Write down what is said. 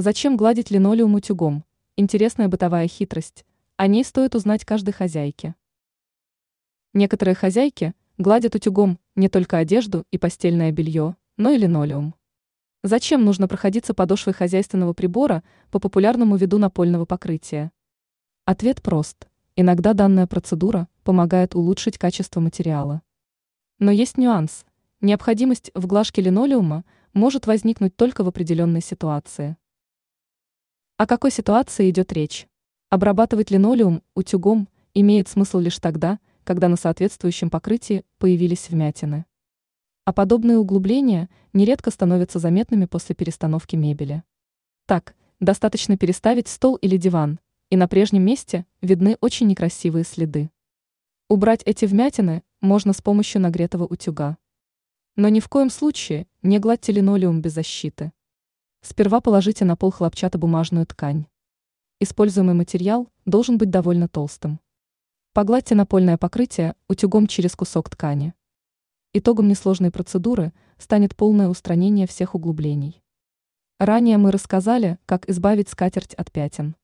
Зачем гладить линолеум утюгом? Интересная бытовая хитрость. О ней стоит узнать каждой хозяйке. Некоторые хозяйки гладят утюгом не только одежду и постельное белье, но и линолеум. Зачем нужно проходиться подошвой хозяйственного прибора по популярному виду напольного покрытия? Ответ прост. Иногда данная процедура помогает улучшить качество материала. Но есть нюанс. Необходимость в глажке линолеума может возникнуть только в определенной ситуации. О какой ситуации идет речь? Обрабатывать линолеум утюгом имеет смысл лишь тогда, когда на соответствующем покрытии появились вмятины. А подобные углубления нередко становятся заметными после перестановки мебели. Так, достаточно переставить стол или диван, и на прежнем месте видны очень некрасивые следы. Убрать эти вмятины можно с помощью нагретого утюга. Но ни в коем случае не гладьте линолеум без защиты. Сперва положите на пол хлопчатобумажную ткань. Используемый материал должен быть довольно толстым. Погладьте напольное покрытие утюгом через кусок ткани. Итогом несложной процедуры станет полное устранение всех углублений. Ранее мы рассказали, как избавить скатерть от пятен.